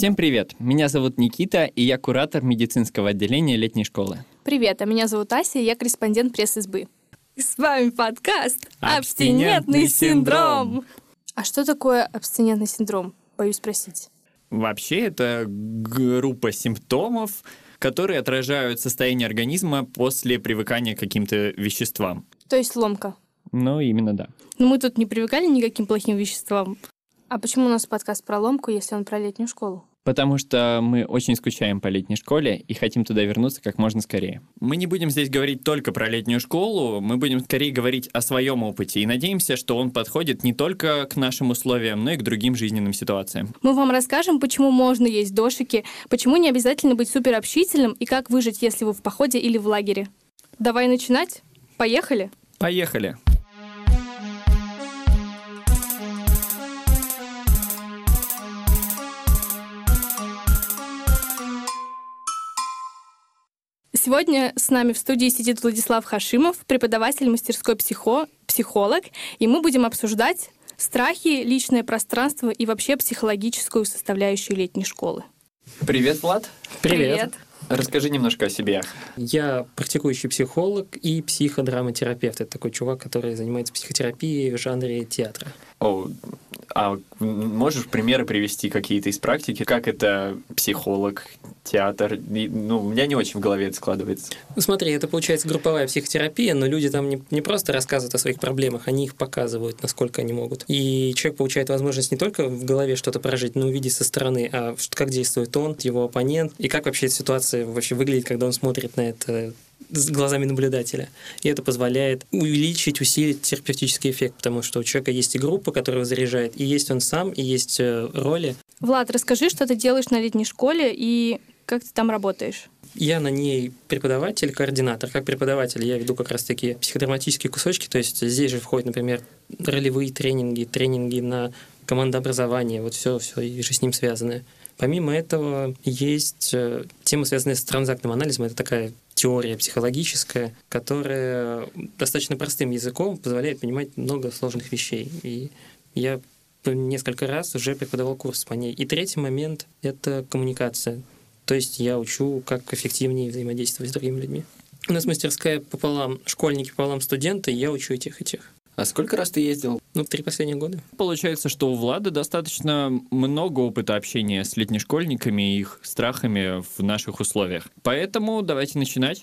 Всем привет! Меня зовут Никита, и я куратор медицинского отделения летней школы. Привет, а меня зовут Ася, и я корреспондент пресс-избы. С вами подкаст «Абстинентный синдром». А что такое абстинентный синдром? Боюсь спросить. Вообще, это группа симптомов, которые отражают состояние организма после привыкания к каким-то веществам. То есть ломка. Ну, именно да. Но мы тут не привыкали ни к каким плохим веществам. А почему у нас подкаст про ломку, если он про летнюю школу? Потому что мы очень скучаем по летней школе и хотим туда вернуться как можно скорее. Мы не будем здесь говорить только про летнюю школу, мы будем скорее говорить о своем опыте и надеемся, что он подходит не только к нашим условиям, но и к другим жизненным ситуациям. Мы вам расскажем, почему можно есть дошики, почему не обязательно быть суперобщительным и как выжить, если вы в походе или в лагере. Давай начинать? Поехали? Поехали! Сегодня с нами в студии сидит Владислав Хашимов, преподаватель мастерской психо, психолог, и мы будем обсуждать страхи, личное пространство и вообще психологическую составляющую летней школы. Привет, Влад. Привет. Расскажи немножко о себе. Я практикующий психолог и психодраматерапевт. Это такой чувак, который занимается психотерапией в жанре театра. О, а можешь примеры привести какие-то из практики? Как это психолог, театр? Ну, у меня не очень в голове это складывается. Ну, смотри, это получается групповая психотерапия, но люди там не, не просто рассказывают о своих проблемах, они их показывают, насколько они могут. И человек получает возможность не только в голове что-то прожить, но увидеть со стороны, а как действует он, его оппонент, и как вообще ситуация вообще выглядит, когда он смотрит на это с глазами наблюдателя. И это позволяет увеличить, усилить терапевтический эффект, потому что у человека есть и группа, которая заряжает, и есть он сам, и есть э, роли. Влад, расскажи, что ты делаешь на летней школе и как ты там работаешь? Я на ней преподаватель, координатор. Как преподаватель я веду как раз-таки психодраматические кусочки, то есть здесь же входят, например, ролевые тренинги, тренинги на командообразование, вот все, все и же с ним связанное. Помимо этого, есть э, тема, связанная с транзактным анализом. Это такая теория психологическая, которая достаточно простым языком позволяет понимать много сложных вещей. И я несколько раз уже преподавал курс по ней. И третий момент — это коммуникация. То есть я учу, как эффективнее взаимодействовать с другими людьми. У нас мастерская пополам школьники, пополам студенты, и я учу этих и тех. А сколько раз ты ездил? Ну, три последних года. Получается, что у Влада достаточно много опыта общения с летнешкольниками и их страхами в наших условиях. Поэтому давайте начинать.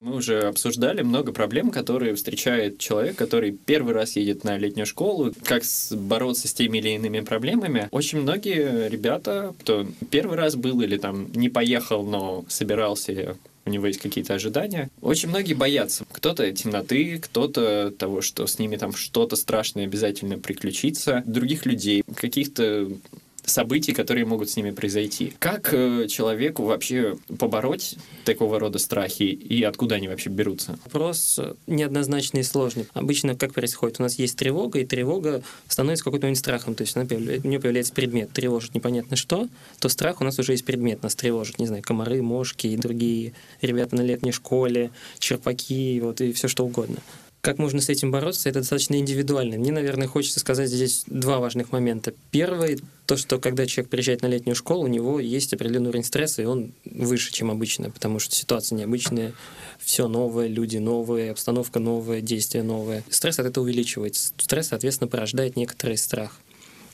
Мы уже обсуждали много проблем, которые встречает человек, который первый раз едет на летнюю школу, как бороться с теми или иными проблемами. Очень многие ребята, кто первый раз был или там не поехал, но собирался у него есть какие-то ожидания. Очень многие боятся. Кто-то темноты, кто-то того, что с ними там что-то страшное обязательно приключится, других людей, каких-то событий, которые могут с ними произойти. Как э, человеку вообще побороть такого рода страхи и откуда они вообще берутся? Вопрос неоднозначный и сложный. Обычно как происходит? У нас есть тревога, и тревога становится какой-то страхом. То есть у нее появляется предмет, тревожит непонятно что, то страх у нас уже есть предмет, нас тревожит, не знаю, комары, мошки и другие ребята на летней школе, черпаки, вот и все что угодно. Как можно с этим бороться, это достаточно индивидуально. Мне, наверное, хочется сказать здесь два важных момента. Первый — то, что когда человек приезжает на летнюю школу, у него есть определенный уровень стресса, и он выше, чем обычно, потому что ситуация необычная, все новое, люди новые, обстановка новая, действия новые. Стресс от этого увеличивается. Стресс, соответственно, порождает некоторый страх.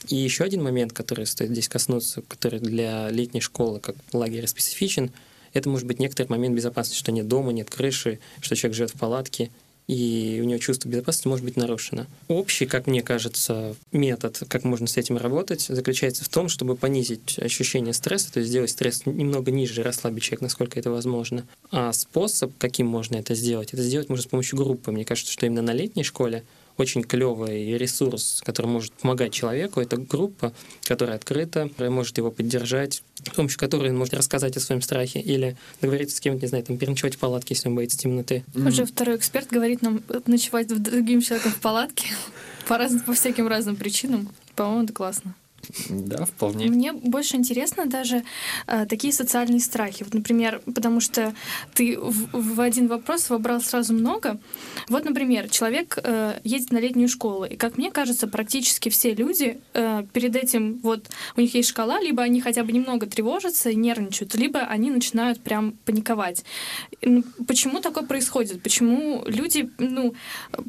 И еще один момент, который стоит здесь коснуться, который для летней школы, как лагеря, специфичен, это может быть некоторый момент безопасности, что нет дома, нет крыши, что человек живет в палатке, и у него чувство безопасности может быть нарушено. Общий, как мне кажется, метод, как можно с этим работать, заключается в том, чтобы понизить ощущение стресса, то есть сделать стресс немного ниже, расслабить человека, насколько это возможно. А способ, каким можно это сделать, это сделать можно с помощью группы. Мне кажется, что именно на летней школе очень клевый ресурс, который может помогать человеку. Это группа, которая открыта, которая может его поддержать, с помощью которой он может рассказать о своем страхе или договориться с кем-то, не знаю, там, переночевать в палатке, если он боится темноты. Mm-hmm. Уже второй эксперт говорит нам ночевать с другим человеком в палатке по, разным, по всяким разным причинам. По-моему, это классно. Да, вполне. Мне больше интересно даже э, такие социальные страхи. Вот, например, потому что ты в, в один вопрос вобрал сразу много. Вот, например, человек э, едет на летнюю школу, и, как мне кажется, практически все люди э, перед этим, вот, у них есть шкала, либо они хотя бы немного тревожатся нервничают, либо они начинают прям паниковать. Ну, почему такое происходит? Почему люди, ну,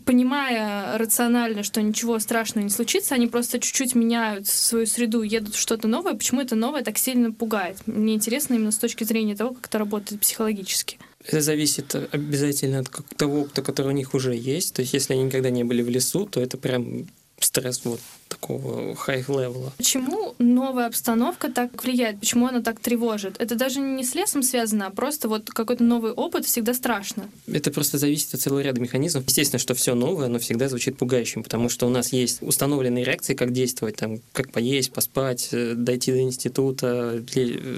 понимая рационально, что ничего страшного не случится, они просто чуть-чуть меняют свою среду, едут в что-то новое, почему это новое так сильно пугает? Мне интересно именно с точки зрения того, как это работает психологически. Это зависит обязательно от того опыта, который у них уже есть. То есть, если они никогда не были в лесу, то это прям стресс вот такого high-левела. Почему новая обстановка так влияет? Почему она так тревожит? Это даже не с лесом связано, а просто вот какой-то новый опыт всегда страшно. Это просто зависит от целого ряда механизмов. Естественно, что все новое, оно всегда звучит пугающим, потому что у нас есть установленные реакции, как действовать, там, как поесть, поспать, э, дойти до института,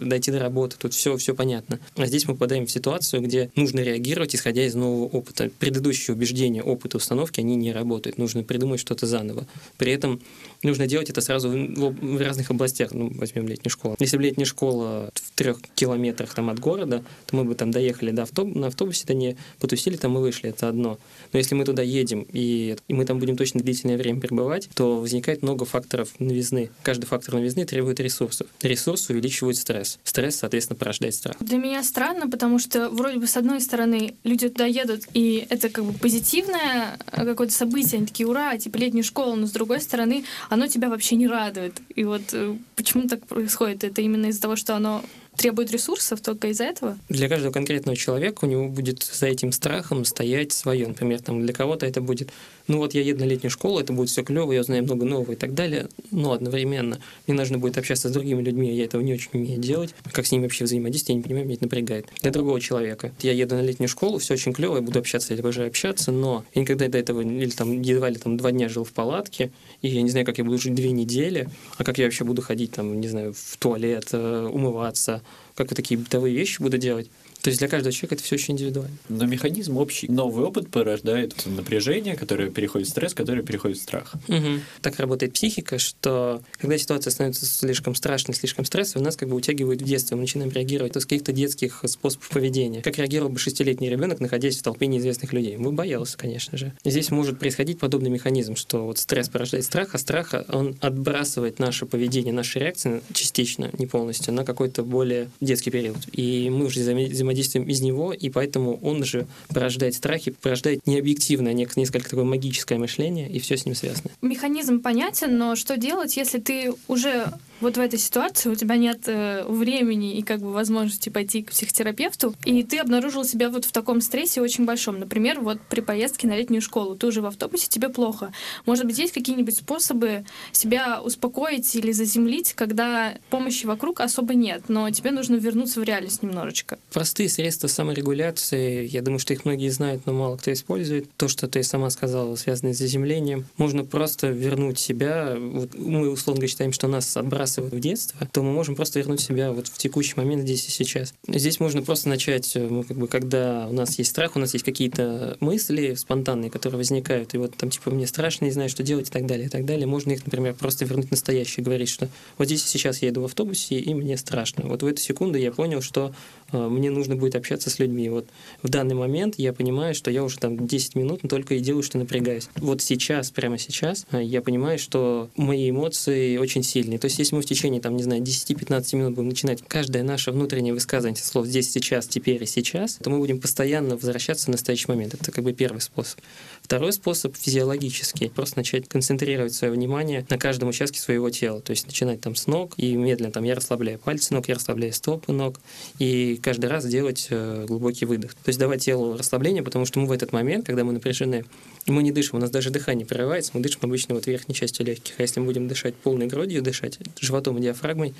дойти до работы. Тут все, все понятно. А здесь мы попадаем в ситуацию, где нужно реагировать, исходя из нового опыта. Предыдущие убеждения, опыт установки, они не работают. Нужно придумать что-то заново. При этом нужно делать это сразу в, разных областях. Ну, возьмем летнюю школу. Если бы летняя школа в трех километрах там, от города, то мы бы там доехали до автобуса, на автобусе, да не потусили там и вышли, это одно. Но если мы туда едем, и, и мы там будем точно длительное время пребывать, то возникает много факторов новизны. Каждый фактор новизны требует ресурсов. Ресурс увеличивает стресс. Стресс, соответственно, порождает страх. Для меня странно, потому что вроде бы с одной стороны люди туда едут, и это как бы позитивное какое-то событие, они такие, ура, типа летняя школа, но с другой стороны, оно тебя вообще не радует. И вот э, почему так происходит? Это именно из-за того, что оно требует ресурсов только из-за этого? Для каждого конкретного человека у него будет за этим страхом стоять свое. Например, там для кого-то это будет, ну вот я еду на летнюю школу, это будет все клево, я знаю много нового и так далее, но одновременно мне нужно будет общаться с другими людьми, я этого не очень умею делать. Как с ними вообще взаимодействовать, я не понимаю, меня это напрягает. Для другого человека. Я еду на летнюю школу, все очень клево, я буду общаться, я обожаю общаться, но я никогда до этого, или там едва ли там два дня жил в палатке, и я не знаю, как я буду жить две недели, а как я вообще буду ходить там, не знаю, в туалет, э, умываться, как вы такие бытовые вещи буду делать. То есть для каждого человека это все очень индивидуально. Но механизм общий. Новый опыт порождает напряжение, которое переходит в стресс, который переходит в страх. Угу. Так работает психика, что когда ситуация становится слишком страшной, слишком стрессовой, нас как бы утягивает в детство, мы начинаем реагировать с каких-то детских способов поведения. Как реагировал бы шестилетний ребенок, находясь в толпе неизвестных людей? Мы боялся, конечно же. Здесь может происходить подобный механизм, что вот стресс порождает страх, а страх он отбрасывает наше поведение, наши реакции частично, не полностью, на какой-то более детский период. И мы уже взаимодействуем взаимодействием из него, и поэтому он же порождает страхи, порождает необъективное, несколько такое магическое мышление, и все с ним связано. Механизм понятен, но что делать, если ты уже вот в этой ситуации у тебя нет э, времени и как бы возможности пойти к психотерапевту, и ты обнаружил себя вот в таком стрессе очень большом. Например, вот при поездке на летнюю школу, ты уже в автобусе, тебе плохо. Может быть, есть какие-нибудь способы себя успокоить или заземлить, когда помощи вокруг особо нет, но тебе нужно вернуться в реальность немножечко? Простые средства саморегуляции, я думаю, что их многие знают, но мало кто использует. То, что ты сама сказала, связанное с заземлением, можно просто вернуть себя. Вот мы условно считаем, что нас отбрасывают отбрасывают в детство, то мы можем просто вернуть себя вот в текущий момент здесь и сейчас. Здесь можно просто начать, ну, как бы, когда у нас есть страх, у нас есть какие-то мысли спонтанные, которые возникают, и вот там, типа, мне страшно, не знаю, что делать и так далее, и так далее. Можно их, например, просто вернуть в настоящее, говорить, что вот здесь и сейчас я иду в автобусе, и мне страшно. Вот в эту секунду я понял, что э, мне нужно будет общаться с людьми. Вот в данный момент я понимаю, что я уже там 10 минут только и делаю, что напрягаюсь. Вот сейчас, прямо сейчас, э, я понимаю, что мои эмоции очень сильные. То есть, если мы в течение, там, не знаю, 10-15 минут будем начинать каждое наше внутреннее высказывание слов «здесь, сейчас», «теперь» и «сейчас», то мы будем постоянно возвращаться в настоящий момент. Это как бы первый способ. Второй способ физиологический. Просто начать концентрировать свое внимание на каждом участке своего тела. То есть начинать там с ног и медленно там я расслабляю пальцы ног, я расслабляю стопы ног. И каждый раз делать э, глубокий выдох. То есть давать телу расслабление, потому что мы в этот момент, когда мы напряжены, мы не дышим, у нас даже дыхание прерывается, мы дышим обычно вот верхней частью легких. А если мы будем дышать полной грудью, дышать животом и диафрагмой,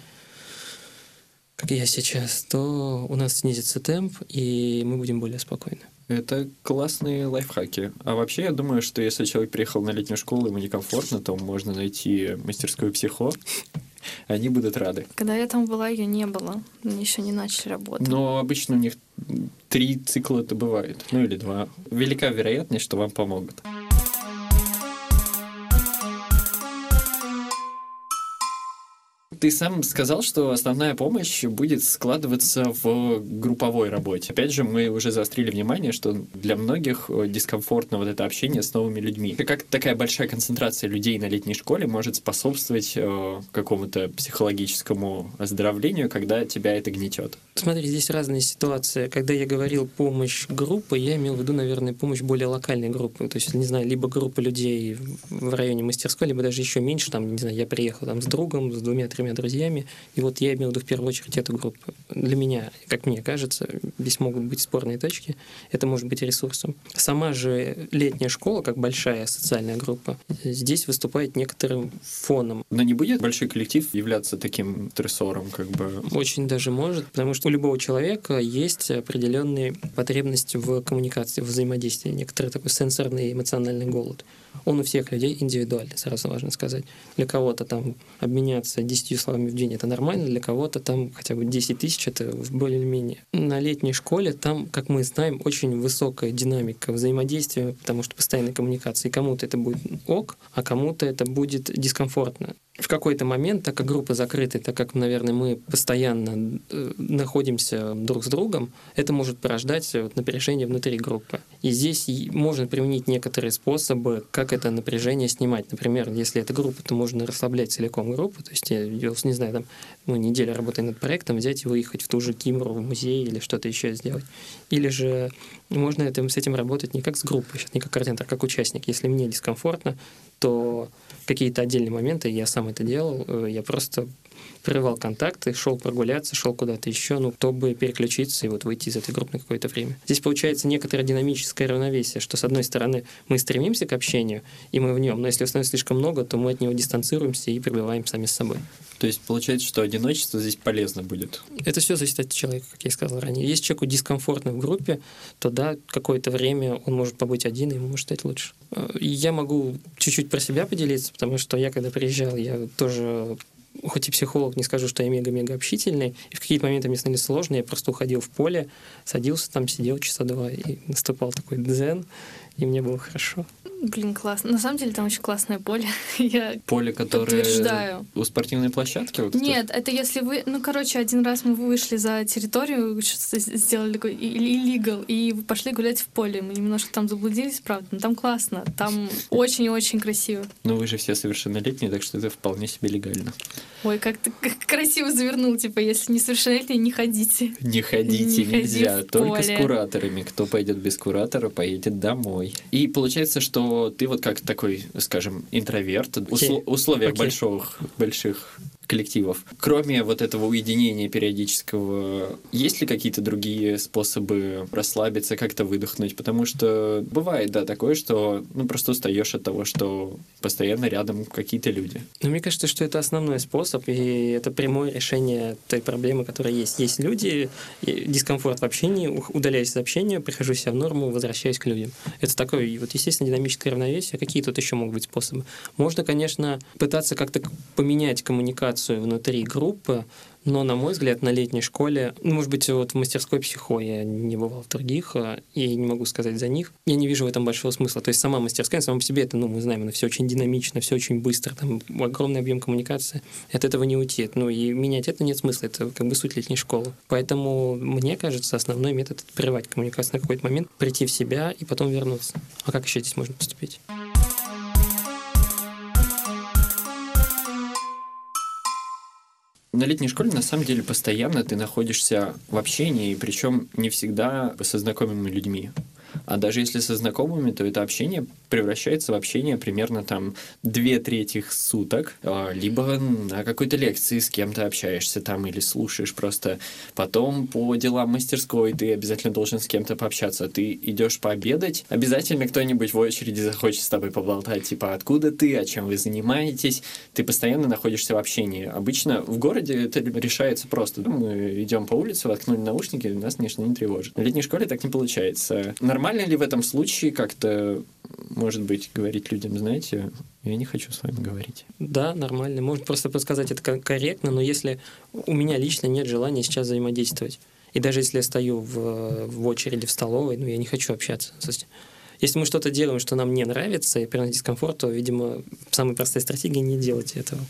как я сейчас, то у нас снизится темп, и мы будем более спокойны. Это классные лайфхаки. А вообще, я думаю, что если человек приехал на летнюю школу, ему некомфортно, то можно найти мастерскую психо. Они будут рады. Когда я там была, ее не было. Они еще не начали работать. Но обычно у них три цикла это бывает. Ну или два. Велика вероятность, что вам помогут. Ты сам сказал, что основная помощь будет складываться в групповой работе. Опять же, мы уже заострили внимание, что для многих э, дискомфортно вот это общение с новыми людьми. Как такая большая концентрация людей на летней школе может способствовать э, какому-то психологическому оздоровлению, когда тебя это гнетет? Смотри, здесь разные ситуации. Когда я говорил помощь группы, я имел в виду, наверное, помощь более локальной группы. То есть, не знаю, либо группа людей в районе мастерской, либо даже еще меньше. Там, не знаю, я приехал там с другом, с двумя-тремя друзьями, и вот я имел в виду в первую очередь эту группу. Для меня, как мне кажется, здесь могут быть спорные точки, это может быть ресурсом. Сама же летняя школа, как большая социальная группа, здесь выступает некоторым фоном. Но не будет большой коллектив являться таким стрессором, как бы? Очень даже может, потому что у любого человека есть определенные потребности в коммуникации, в взаимодействии, некоторый такой сенсорный эмоциональный голод. Он у всех людей индивидуальный, сразу важно сказать. Для кого-то там обменяться 10 словами в день это нормально, для кого-то там хотя бы 10 тысяч это более-менее. На летней школе там, как мы знаем, очень высокая динамика взаимодействия, потому что постоянная коммуникация. И кому-то это будет ок, а кому-то это будет дискомфортно в какой-то момент, так как группа закрыта, так как, наверное, мы постоянно э, находимся друг с другом, это может порождать вот напряжение внутри группы. И здесь можно применить некоторые способы, как это напряжение снимать. Например, если это группа, то можно расслаблять целиком группу. То есть, я, не знаю, там, ну, неделя работая над проектом, взять и выехать в ту же Кимру, в музей или что-то еще сделать. Или же можно это, с этим работать не как с группой, не как координатор, а как участник. Если мне дискомфортно, то какие-то отдельные моменты, я сам это делал, э, я просто прерывал контакты, шел прогуляться, шел куда-то еще, ну, чтобы переключиться и вот выйти из этой группы на какое-то время. Здесь получается некоторое динамическое равновесие, что, с одной стороны, мы стремимся к общению, и мы в нем, но если становится слишком много, то мы от него дистанцируемся и пребываем сами с собой. То есть получается, что одиночество здесь полезно будет? Это все зависит от человека, как я сказал ранее. Если человеку дискомфортно в группе, то да, какое-то время он может побыть один, и ему может стать лучше. Э, я могу чуть-чуть про себя поделиться, потому что я, когда приезжал, я тоже хоть и психолог, не скажу, что я мега-мега общительный, и в какие-то моменты мне становилось сложно, я просто уходил в поле, садился там, сидел часа два, и наступал такой дзен, и мне было хорошо. Блин, классно. На самом деле там очень классное поле. Я поле, которое подтверждаю. у спортивной площадки? Вот Нет, это? это если вы... Ну, короче, один раз мы вышли за территорию, что-то сделали такой illegal, и пошли гулять в поле. Мы немножко там заблудились, правда, но там классно. Там очень-очень красиво. Ну, вы же все совершеннолетние, так что это вполне себе легально. Ой, как ты как красиво завернул, типа, если несовершеннолетние, не ходите. Не ходите, не нельзя. Только поле. с кураторами. Кто пойдет без куратора, поедет домой. И получается, что ты вот как такой, скажем, интроверт, в okay. условиях okay. больших, больших коллективов. Кроме вот этого уединения периодического, есть ли какие-то другие способы расслабиться, как-то выдохнуть? Потому что бывает, да, такое, что ну просто устаешь от того, что постоянно рядом какие-то люди. Но мне кажется, что это основной способ, и это прямое решение той проблемы, которая есть. Есть люди, дискомфорт в общении, удаляюсь из общения, прихожу себя в норму, возвращаюсь к людям. Это такое, вот, естественно, динамическое равновесие. Какие тут еще могут быть способы? Можно, конечно, пытаться как-то поменять коммуникацию коммуникацию внутри группы, но, на мой взгляд, на летней школе, ну, может быть, вот в мастерской психо я не бывал в других, а, и не могу сказать за них, я не вижу в этом большого смысла. То есть сама мастерская, сама по себе, это, ну, мы знаем, она все очень динамично, все очень быстро, там огромный объем коммуникации, от этого не уйти. Ну, и менять это нет смысла, это как бы суть летней школы. Поэтому, мне кажется, основной метод — это прерывать коммуникацию на какой-то момент, прийти в себя и потом вернуться. А как еще здесь можно поступить? На летней школе на самом деле постоянно ты находишься в общении, причем не всегда со знакомыми людьми. А даже если со знакомыми, то это общение превращается в общение примерно там две трети суток, а, либо на какой-то лекции с кем-то общаешься там или слушаешь просто. Потом по делам мастерской ты обязательно должен с кем-то пообщаться. Ты идешь пообедать, обязательно кто-нибудь в очереди захочет с тобой поболтать, типа откуда ты, о чем вы занимаетесь. Ты постоянно находишься в общении. Обычно в городе это решается просто. Мы идем по улице, воткнули наушники, нас ничто не тревожит. В летней школе так не получается. Нормально ли в этом случае как-то может быть, говорить людям, знаете, я не хочу с вами говорить. Да, нормально. Можно просто подсказать это корректно, но если у меня лично нет желания сейчас взаимодействовать, и даже если я стою в, в очереди в столовой, ну, я не хочу общаться. Если мы что-то делаем, что нам не нравится и приносит дискомфорт, то, видимо, самая простая стратегия не делать этого.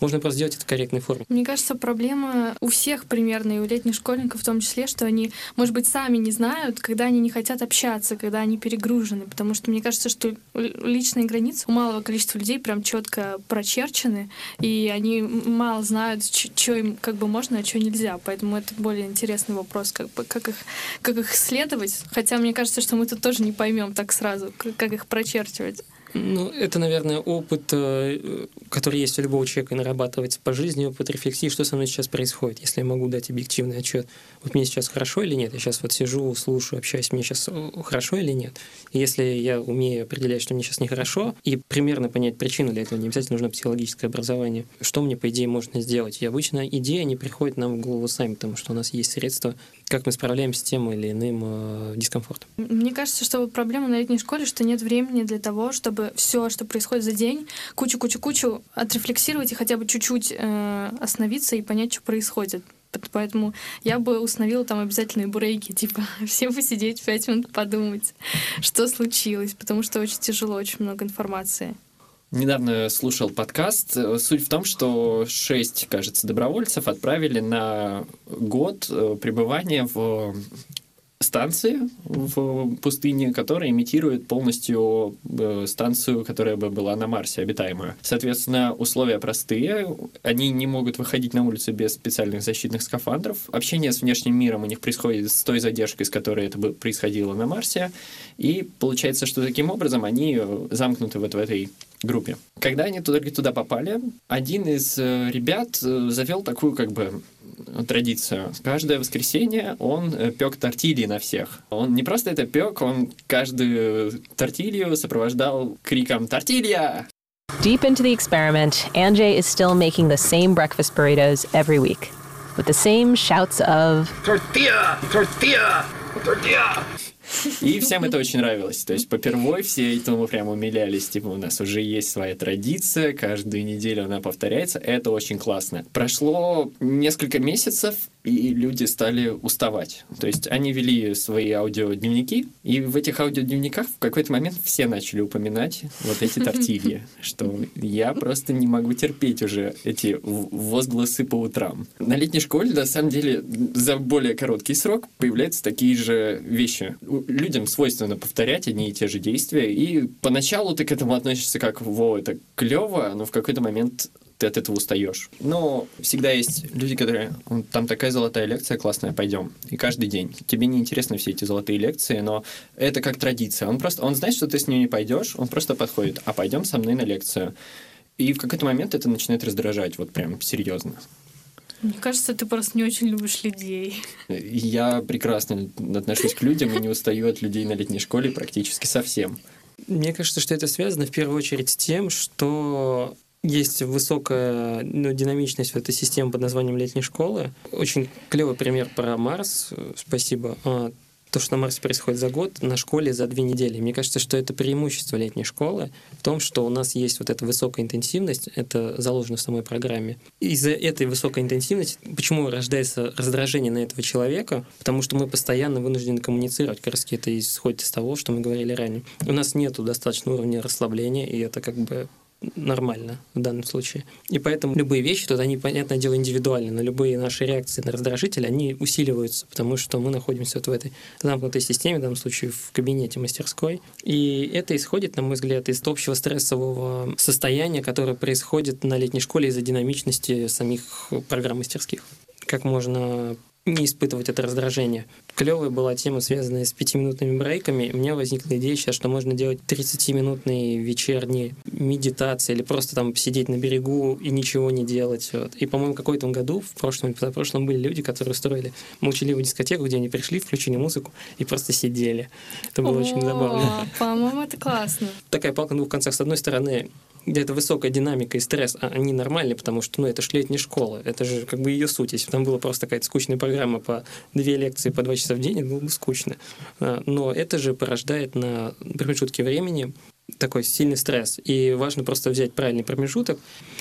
Можно просто сделать это в корректной форме. Мне кажется, проблема у всех примерно, и у летних школьников в том числе, что они, может быть, сами не знают, когда они не хотят общаться, когда они перегружены. Потому что мне кажется, что личные границы у малого количества людей прям четко прочерчены, и они мало знают, что им как бы можно, а что нельзя. Поэтому это более интересный вопрос, как бы как их, как их следовать. Хотя мне кажется, что мы тут тоже не поймем так сразу, как их прочерчивать. Ну, это, наверное, опыт, э, который есть у любого человека, и нарабатывается по жизни, опыт рефлексии, что со мной сейчас происходит, если я могу дать объективный отчет. Вот мне сейчас хорошо или нет? Я сейчас вот сижу, слушаю, общаюсь, мне сейчас э, хорошо или нет? И если я умею определять, что мне сейчас нехорошо, и примерно понять причину для этого, не обязательно нужно психологическое образование, что мне, по идее, можно сделать? И обычно идеи, они приходят нам в голову сами, потому что у нас есть средства, как мы справляемся с тем или иным э, дискомфортом. Мне кажется, что проблема на летней школе, что нет времени для того, чтобы все, что происходит за день, кучу-кучу-кучу отрефлексировать и хотя бы чуть-чуть э, остановиться и понять, что происходит. Поэтому я бы установила там обязательные брейки, типа все посидеть пять минут подумать, что случилось, потому что очень тяжело, очень много информации. Недавно слушал подкаст. Суть в том, что шесть, кажется, добровольцев отправили на год э, пребывания в станции в пустыне, которая имитирует полностью э, станцию, которая бы была на Марсе, обитаемую. Соответственно, условия простые. Они не могут выходить на улицу без специальных защитных скафандров. Общение с внешним миром у них происходит с той задержкой, с которой это бы происходило на Марсе. И получается, что таким образом они э, замкнуты вот в этой группе. Когда они туда, туда попали, один из э, ребят завел такую как бы традицию. Каждое воскресенье он э, пек тортильи на всех. Он не просто это пек, он каждую тортилью сопровождал криком «Тортилья!». Deep into the experiment, Anjay is still making the same breakfast burritos every week, with the same shouts of «Tortilla! Tortilla! Tortilla!» И всем это очень нравилось. То есть попервой все этому прям умилялись. Типа у нас уже есть своя традиция, каждую неделю она повторяется. Это очень классно. Прошло несколько месяцев, и люди стали уставать. То есть они вели свои аудиодневники, и в этих аудиодневниках в какой-то момент все начали упоминать вот эти тортильи, что я просто не могу терпеть уже эти возгласы по утрам. На летней школе, на самом деле, за более короткий срок появляются такие же вещи. Людям свойственно повторять одни и те же действия, и поначалу ты к этому относишься как «Во, это клево», но в какой-то момент ты от этого устаешь. Но всегда есть люди, которые... Там такая золотая лекция классная, пойдем. И каждый день. Тебе не интересны все эти золотые лекции, но это как традиция. Он просто... Он знает, что ты с ним не пойдешь, он просто подходит. А пойдем со мной на лекцию. И в какой-то момент это начинает раздражать, вот прям серьезно. Мне кажется, ты просто не очень любишь людей. Я прекрасно отношусь к людям и не устаю от людей на летней школе практически совсем. Мне кажется, что это связано в первую очередь с тем, что есть высокая ну, динамичность в этой системе под названием летней школы. Очень клевый пример про Марс. Спасибо. А, то, что на Марсе происходит за год, на школе за две недели. Мне кажется, что это преимущество летней школы в том, что у нас есть вот эта высокая интенсивность, это заложено в самой программе. Из-за этой высокой интенсивности, почему рождается раздражение на этого человека? Потому что мы постоянно вынуждены коммуницировать, как раз это исходит из того, что мы говорили ранее. У нас нет достаточного уровня расслабления, и это как бы нормально в данном случае. И поэтому любые вещи тут, они, понятное дело, индивидуальны, но любые наши реакции на раздражитель, они усиливаются, потому что мы находимся вот в этой замкнутой системе, в данном случае в кабинете мастерской. И это исходит, на мой взгляд, из общего стрессового состояния, которое происходит на летней школе из-за динамичности самих программ мастерских. Как можно не испытывать это раздражение. Клевая была тема, связанная с пятиминутными брейками. У меня возникла идея сейчас, что можно делать 30-минутные вечерние медитации или просто там сидеть на берегу и ничего не делать. Вот. И, по-моему, какой-то году, в прошлом или позапрошлом, были люди, которые устроили молчаливую дискотеку, где они пришли, включили музыку и просто сидели. Это было очень забавно. По-моему, это классно. Такая палка на двух концах. С одной стороны, где-то высокая динамика и стресс, а они нормальные, потому что, ну, это же летняя школа, это же как бы ее суть. Если бы там была просто какая-то скучная программа по две лекции по два часа в день, было бы скучно. А, но это же порождает на промежутке времени такой сильный стресс. И важно просто взять правильный промежуток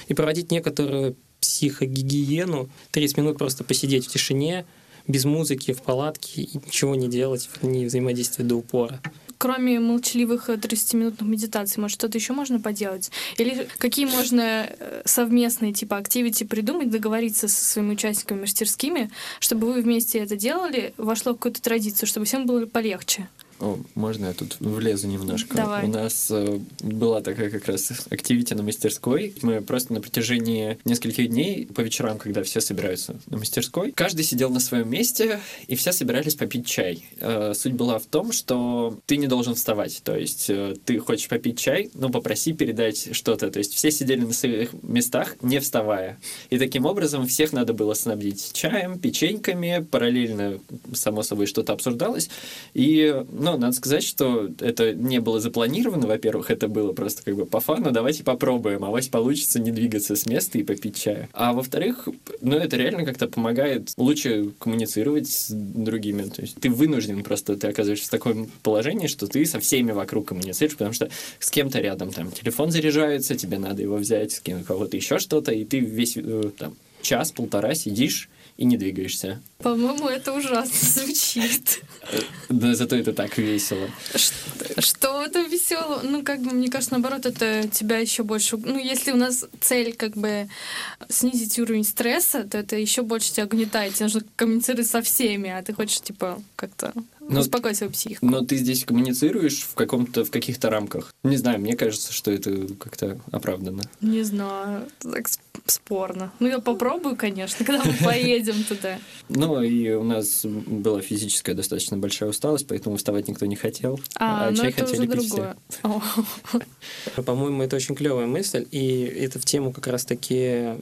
и проводить некоторую психогигиену, 30 минут просто посидеть в тишине, без музыки, в палатке, и ничего не делать, не взаимодействовать до упора. Кроме молчаливых 30-минутных медитаций, может, что-то еще можно поделать? Или какие можно э, совместные типа активити придумать, договориться со своими участниками мастерскими, чтобы вы вместе это делали, вошло в какую-то традицию, чтобы всем было полегче? О, можно я тут влезу немножко? Давай. У нас э, была такая как раз активити на мастерской. Мы просто на протяжении нескольких дней по вечерам, когда все собираются на мастерской, каждый сидел на своем месте, и все собирались попить чай. Э, суть была в том, что ты не должен вставать. То есть э, ты хочешь попить чай, но попроси передать что-то. То есть все сидели на своих местах, не вставая. И таким образом всех надо было снабдить чаем, печеньками, параллельно, само собой, что-то обсуждалось. И ну, надо сказать, что это не было запланировано, во-первых, это было просто как бы по фану, давайте попробуем, а вас получится не двигаться с места и попить чая. А во-вторых, ну, это реально как-то помогает лучше коммуницировать с другими. То есть ты вынужден просто, ты оказываешься в таком положении, что ты со всеми вокруг коммуницируешь, потому что с кем-то рядом там телефон заряжается, тебе надо его взять, с кем кого-то еще что-то, и ты весь э, там час-полтора сидишь и не двигаешься. По-моему, это ужасно звучит. Да, зато это так весело. Что это весело? Ну, как бы, мне кажется, наоборот, это тебя еще больше... Ну, если у нас цель, как бы, снизить уровень стресса, то это еще больше тебя гнетает. Тебе нужно коммуницировать со всеми, а ты хочешь, типа, как-то но, успокоить свою психику. Но ты здесь коммуницируешь в каком-то, в каких-то рамках. Не знаю, мне кажется, что это как-то оправданно. Не знаю, так спорно. Ну, я попробую, конечно, когда мы поедем туда. Ну, и у нас была физическая достаточно большая усталость, поэтому вставать никто не хотел. А, а ну чай это хотели уже пить другое. По-моему, это очень клевая мысль, и это в тему как раз-таки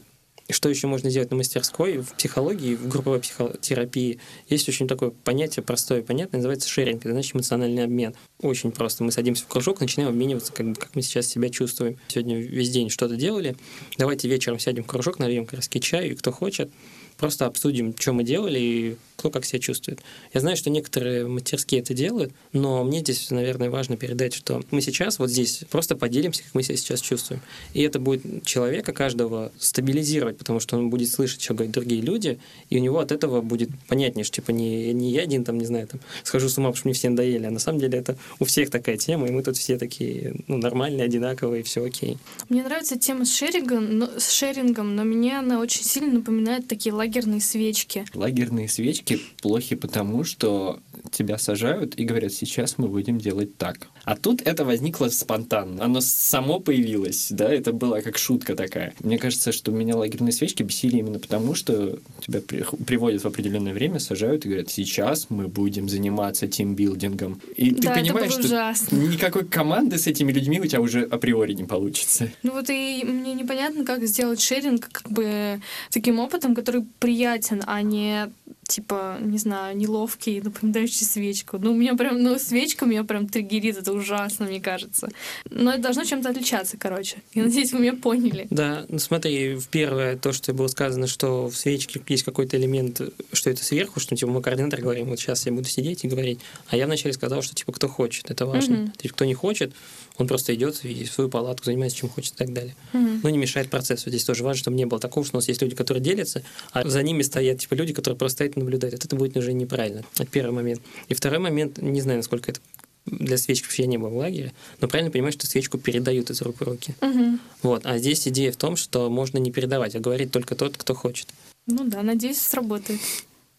что еще можно сделать на мастерской в психологии, в групповой психотерапии? Есть очень такое понятие простое и понятное, называется шеринг, это значит эмоциональный обмен. Очень просто. Мы садимся в кружок, начинаем обмениваться, как, как мы сейчас себя чувствуем. Сегодня весь день что-то делали. Давайте вечером сядем в кружок, нальем краски чаю, и кто хочет, просто обсудим, что мы делали и кто как себя чувствует. Я знаю, что некоторые мастерские это делают, но мне здесь, наверное, важно передать, что мы сейчас вот здесь просто поделимся, как мы себя сейчас чувствуем. И это будет человека каждого стабилизировать, потому что он будет слышать, что говорят другие люди, и у него от этого будет понятнее, что типа не, не я один там, не знаю, там, схожу с ума, потому что мне все надоели, а на самом деле это у всех такая тема, и мы тут все такие ну, нормальные, одинаковые, все окей. Мне нравится тема с шерингом, но, с шерингом, но мне она очень сильно напоминает такие лагерные свечки. Лагерные свечки плохи потому, что тебя сажают и говорят, сейчас мы будем делать так. А тут это возникло спонтанно. Оно само появилось, да, это была как шутка такая. Мне кажется, что меня лагерные свечки бесили именно потому, что тебя при, приводят в определенное время, сажают и говорят, сейчас мы будем заниматься тимбилдингом. И Да, ты понимаешь, что ужасно. никакой команды с этими людьми у тебя уже априори не получится. Ну вот и мне непонятно, как сделать шеринг как бы таким опытом, который приятен, а не типа, не знаю, неловкий, напоминающий свечку. Ну, у меня прям, ну, свечка меня прям триггерит, это ужасно, мне кажется. Но это должно чем-то отличаться, короче. Я надеюсь, вы меня поняли. Да, ну смотри, в первое то, что было сказано, что в свечке есть какой-то элемент, что это сверху, что типа мы координатор говорим, вот сейчас я буду сидеть и говорить. А я вначале сказал, что типа кто хочет, это важно. Мгм. То есть кто не хочет, он просто идет и в свою палатку занимается чем хочет и так далее. Мгм. Но не мешает процессу. Здесь тоже важно, чтобы не было такого, что у нас есть люди, которые делятся, а за ними стоят типа люди, которые просто стоят и наблюдают. Вот Это будет уже неправильно. Это первый момент. И второй момент, не знаю, насколько это для свечки я не был в лагере, но правильно понимаю, что свечку передают из рук в руки. Мгм. Вот. А здесь идея в том, что можно не передавать, а говорить только тот, кто хочет. Ну да, надеюсь, сработает.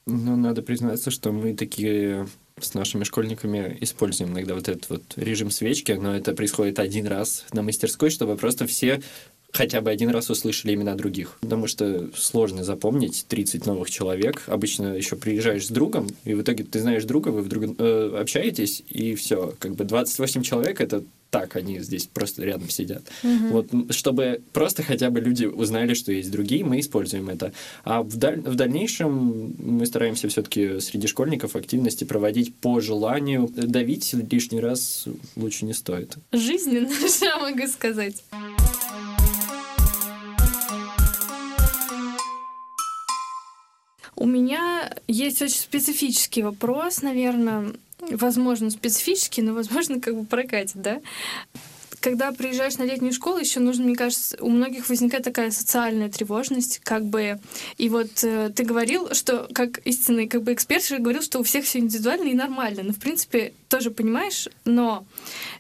Ну, надо признаться, что мы такие с нашими школьниками используем иногда вот этот вот режим свечки, но это происходит один раз на мастерской, чтобы просто все хотя бы один раз услышали имена других. Потому что сложно запомнить 30 новых человек. Обычно еще приезжаешь с другом, и в итоге ты знаешь друга, вы вдруг э, общаетесь, и все. Как бы 28 человек — это так, они здесь просто рядом сидят. Вот, м, чтобы просто хотя бы люди узнали, что есть другие, мы используем это. А в, даль- в дальнейшем мы стараемся все-таки среди школьников активности проводить по желанию. Давить лишний раз лучше не стоит. Жизненно, я могу сказать. У меня есть очень специфический вопрос, наверное, возможно, специфический, но, возможно, как бы прокатит, да? Когда приезжаешь на летнюю школу, еще нужно, мне кажется, у многих возникает такая социальная тревожность, как бы. И вот э, ты говорил, что как истинный как бы эксперт говорил, что у всех все индивидуально и нормально. Но в принципе тоже понимаешь, но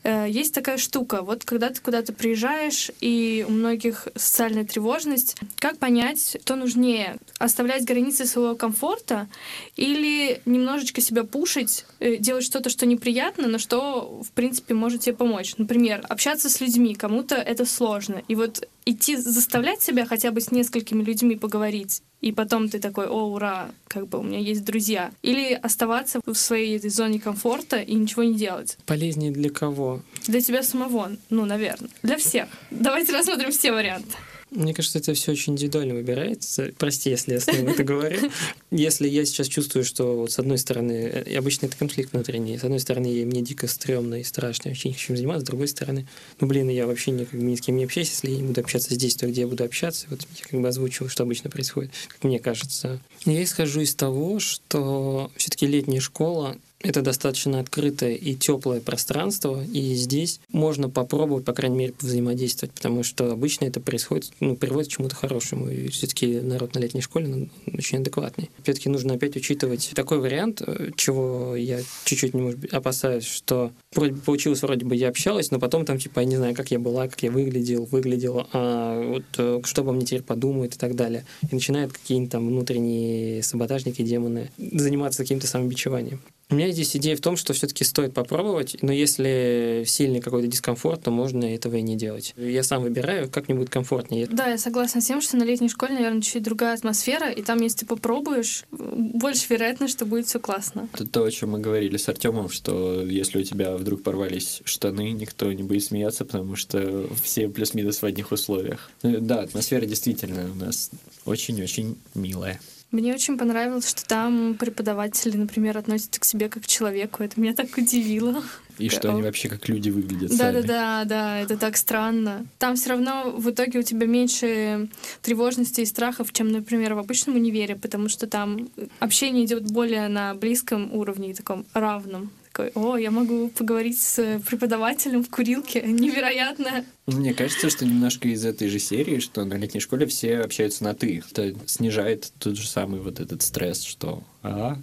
э, есть такая штука. Вот когда ты куда-то приезжаешь и у многих социальная тревожность, как понять, что нужнее оставлять границы своего комфорта или немножечко себя пушить, э, делать что-то, что неприятно, но что в принципе может тебе помочь. Например, общаться с людьми, кому-то это сложно. И вот идти заставлять себя хотя бы с несколькими людьми поговорить, и потом ты такой, о, ура, как бы у меня есть друзья. Или оставаться в своей этой зоне комфорта и ничего не делать. Полезнее для кого? Для тебя самого, ну, наверное. Для всех. Давайте рассмотрим все варианты. Мне кажется, это все очень индивидуально выбирается. Прости, если я снова это говорю. Если я сейчас чувствую, что вот с одной стороны, и обычно это конфликт внутренний, с одной стороны, мне дико стрёмно и страшно, я вообще не хочу заниматься, с другой стороны, ну, блин, я вообще ни, как бы, ни с кем не общаюсь, если я не буду общаться здесь, то где я буду общаться, вот я как бы озвучиваю, что обычно происходит, как мне кажется. Я исхожу из того, что все таки летняя школа это достаточно открытое и теплое пространство, и здесь можно попробовать, по крайней мере, взаимодействовать, потому что обычно это происходит, ну, приводит к чему-то хорошему. И все-таки народ на летней школе очень адекватный. Все-таки нужно опять учитывать такой вариант, э, чего я чуть-чуть может быть, опасаюсь, что вроде получилось, вроде бы я общалась, но потом там, типа, я не знаю, как я была, как я выглядел, выглядела, а вот э, что обо мне теперь подумают и так далее. И начинают какие-нибудь там внутренние саботажники, демоны заниматься каким-то самобичеванием. У меня здесь идея в том, что все-таки стоит попробовать, но если сильный какой-то дискомфорт, то можно этого и не делать. Я сам выбираю, как мне будет комфортнее. Да, я согласна с тем, что на летней школе, наверное, чуть другая атмосфера, и там, если ты попробуешь, больше вероятность, что будет все классно. Это то, о чем мы говорили с Артемом, что если у тебя вдруг порвались штаны, никто не будет смеяться, потому что все плюс-минус в одних условиях. Ну да, атмосфера действительно у нас очень-очень милая. Мне очень понравилось, что там преподаватели, например, относятся к себе как к человеку. Это меня так удивило. И что они вообще как люди выглядят да, сами. Да, да, да, это так странно. Там все равно в итоге у тебя меньше тревожности и страхов, чем, например, в обычном универе, потому что там общение идет более на близком уровне, таком равном такой, о, я могу поговорить с преподавателем в курилке, невероятно. Мне кажется, что немножко из этой же серии, что на летней школе все общаются на «ты». Это снижает тот же самый вот этот стресс, что «а,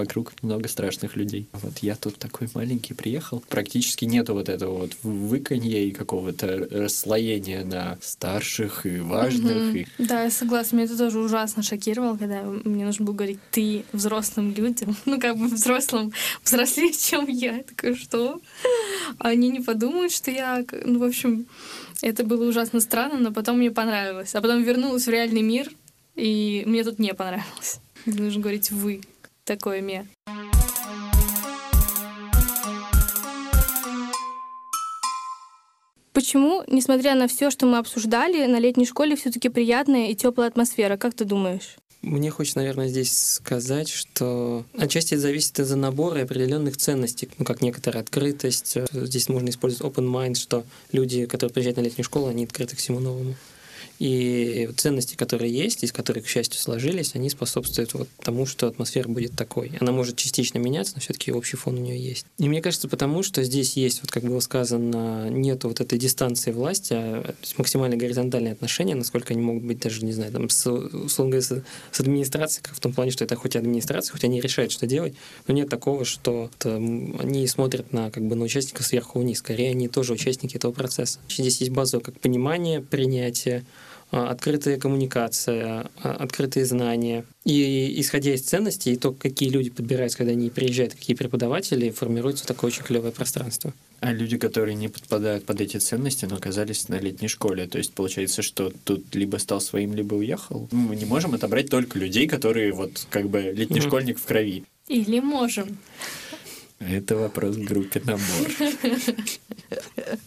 вокруг много страшных людей. Вот я тут такой маленький приехал. Практически нету вот этого вот выканья и какого-то расслоения на старших и важных. Mm-hmm. И... Да, я согласна. Меня это тоже ужасно шокировало, когда мне нужно было говорить «ты» взрослым людям. Ну, как бы взрослым, взрослее, чем я. Я такая, что? Они не подумают, что я... Ну, в общем, это было ужасно странно, но потом мне понравилось. А потом вернулась в реальный мир, и мне тут не понравилось. Нужно говорить «вы» такое ме. Почему, несмотря на все, что мы обсуждали, на летней школе все-таки приятная и теплая атмосфера? Как ты думаешь? Мне хочется, наверное, здесь сказать, что отчасти это зависит из-за набора определенных ценностей, ну, как некоторая открытость. Здесь можно использовать open mind, что люди, которые приезжают на летнюю школу, они открыты к всему новому. И ценности, которые есть, из которых, к счастью, сложились, они способствуют вот тому, что атмосфера будет такой. Она может частично меняться, но все-таки общий фон у нее есть. И мне кажется, потому что здесь есть, вот как было сказано, нет вот этой дистанции власти, а максимально горизонтальные отношения, насколько они могут быть даже, не знаю, там, с, условно говоря, с, администрацией, в том плане, что это хоть администрация, хоть они решают, что делать, но нет такого, что там, они смотрят на, как бы, на участников сверху вниз. Скорее, они тоже участники этого процесса. Здесь есть базовое как понимание, принятие, открытая коммуникация, а, открытые знания. И исходя из ценностей, и то, какие люди подбираются, когда они приезжают, какие преподаватели, формируется такое очень клевое пространство. А люди, которые не подпадают под эти ценности, но оказались на летней школе, то есть получается, что тут либо стал своим, либо уехал. Мы не можем отобрать только людей, которые вот как бы летний mm-hmm. школьник в крови. Или можем. Это вопрос к группе набор.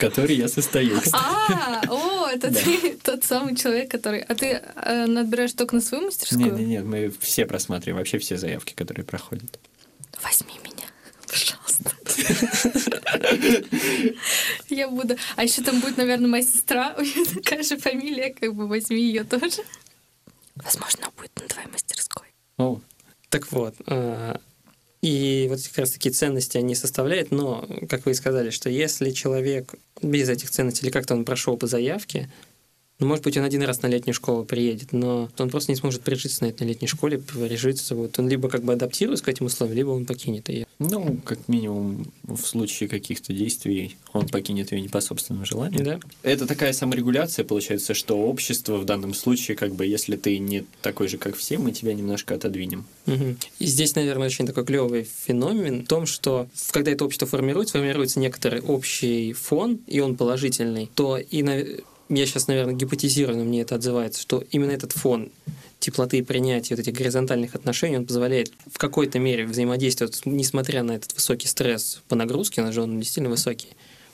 которой я состою. А, о, это ты тот самый человек, который... А ты э, отбираешь только на свою мастерскую? Нет, нет, нет, мы все просматриваем, вообще все заявки, которые проходят. Возьми меня, пожалуйста. Я буду... А еще там будет, наверное, моя сестра, у нее такая же фамилия, как бы возьми ее тоже. Возможно, будет на твоей мастерской. О, так вот, э, И вот как раз такие ценности они составляют, но, как вы и сказали, что если человек без этих ценностей или как-то он прошел по заявке, ну, может быть, он один раз на летнюю школу приедет, но он просто не сможет прижиться на этой летней школе, прижиться. Вот. Он либо как бы адаптируется к этим условиям, либо он покинет ее. Ну, как минимум, в случае каких-то действий он покинет ее не по собственному желанию. Да. Это такая саморегуляция, получается, что общество в данном случае, как бы, если ты не такой же, как все, мы тебя немножко отодвинем. Угу. И здесь, наверное, очень такой клевый феномен в том, что когда это общество формируется, формируется некоторый общий фон, и он положительный, то и я сейчас, наверное, гипотезирую, но мне это отзывается, что именно этот фон теплоты и принятия вот этих горизонтальных отношений, он позволяет в какой-то мере взаимодействовать, несмотря на этот высокий стресс по нагрузке, на же он действительно высокий,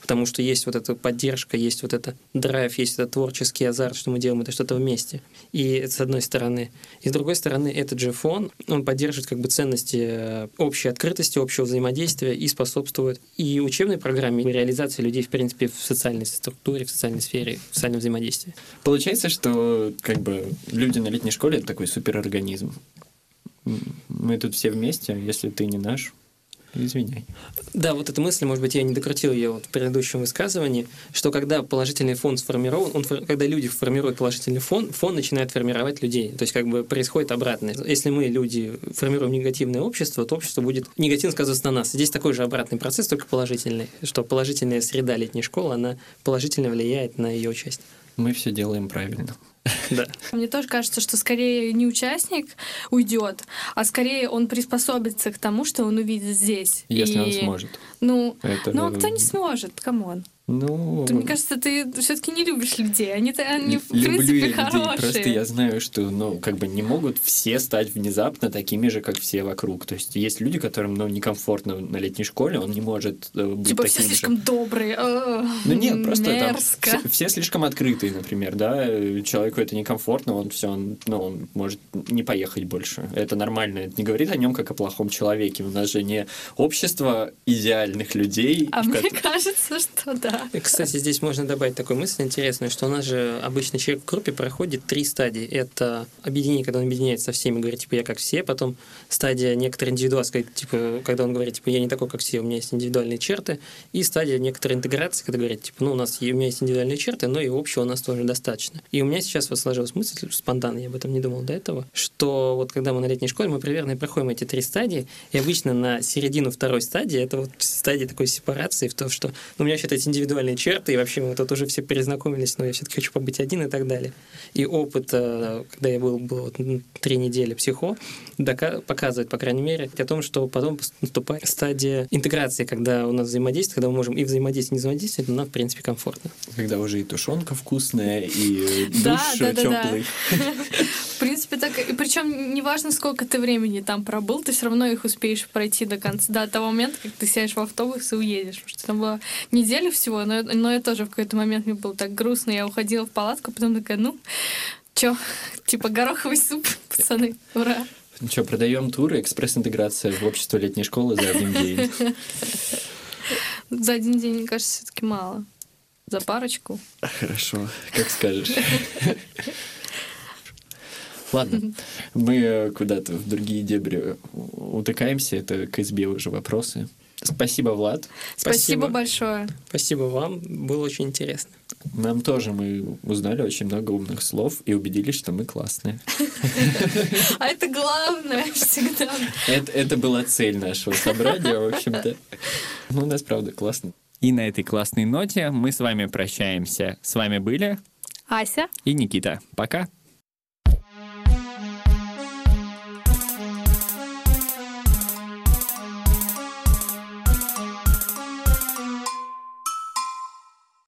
потому что есть вот эта поддержка, есть вот это драйв, есть этот творческий азарт, что мы делаем это что-то вместе. И с одной стороны. И с другой стороны, этот же фон, он поддерживает как бы ценности э, общей открытости, общего взаимодействия и способствует и учебной программе, и реализации людей, в принципе, в социальной структуре, в социальной сфере, в социальном взаимодействии. Получается, что как бы люди на летней школе — это такой суперорганизм. Мы тут все вместе, если ты не наш, Извиняй. Да, вот эта мысль, может быть, я не докрутил ее вот в предыдущем высказывании, что когда положительный фон сформирован, он, когда люди формируют положительный фон, фон начинает формировать людей. То есть как бы происходит обратное. Если мы, люди, формируем негативное общество, то общество будет негативно сказываться на нас. Здесь такой же обратный процесс, только положительный, что положительная среда летней школы, она положительно влияет на ее часть. Мы все делаем правильно. Да. Мне тоже кажется, что скорее не участник уйдет, а скорее он приспособится к тому, что он увидит здесь. Если и... он сможет. Ну, Это... ну а кто не сможет? Come on. Ну, ты, мне кажется, ты все-таки не любишь людей. Они, они в Люблю принципе, я хорошие. людей. Просто я знаю, что, ну, как бы не могут все стать внезапно такими же, как все вокруг. То есть есть люди, которым, ну, некомфортно на летней школе, он не может э, быть типа таким все слишком же. добрые. Э, ну нет, просто мерзко. там все, все слишком открытые, например, да. Человеку это некомфортно, он все, он, ну, он может не поехать больше. Это нормально. Это не говорит о нем как о плохом человеке. У нас же не общество идеальных людей. А мне кажется, что да. Кстати, здесь можно добавить такую мысль интересную, что у нас же обычно человек в группе проходит три стадии. Это объединение, когда он объединяется со всеми, говорит, типа, я как все, потом стадия некоторой индивидуации, типа, когда он говорит, типа, я не такой, как все, у меня есть индивидуальные черты, и стадия некоторой интеграции, когда говорит, типа, ну, у нас у меня есть индивидуальные черты, но и общего у нас тоже достаточно. И у меня сейчас вот сложилась мысль, спонтанно, я об этом не думал до этого, что вот когда мы на летней школе, мы примерно и проходим эти три стадии, и обычно на середину второй стадии, это вот стадия такой сепарации, в том, что ну, у меня вообще-то эти индивидуальные черты, и вообще мы тут уже все перезнакомились, но я все-таки хочу побыть один и так далее. И опыт, э, когда я был, был три недели психо, показывает, по крайней мере, о том, что потом наступает стадия интеграции, когда у нас взаимодействие, когда мы можем и взаимодействовать, и не взаимодействовать, но нам, в принципе, комфортно. Когда уже и тушенка вкусная, и душ теплый. В принципе, так. И причем неважно, сколько ты времени там пробыл, ты все равно их успеешь пройти до конца, до того момента, как ты сядешь в автобус и уедешь. Потому что там была неделя всего, но, но я тоже в какой-то момент мне было так грустно. Я уходила в палатку, потом такая, ну, чё, типа гороховый суп, пацаны, ура. Ну что, продаем туры, экспресс-интеграция в общество летней школы за один день. За один день, мне кажется, все-таки мало. За парочку. Хорошо, как скажешь. Ладно, мы куда-то в другие дебри утыкаемся, это к избе уже вопросы. Спасибо, Влад. Спасибо, Спасибо большое. Спасибо вам, было очень интересно. Нам тоже мы узнали очень много умных слов и убедились, что мы классные. А это главное всегда. Это, это была цель нашего собрания, в общем-то. Ну, у нас, правда, классно. И на этой классной ноте мы с вами прощаемся. С вами были Ася и Никита. Пока.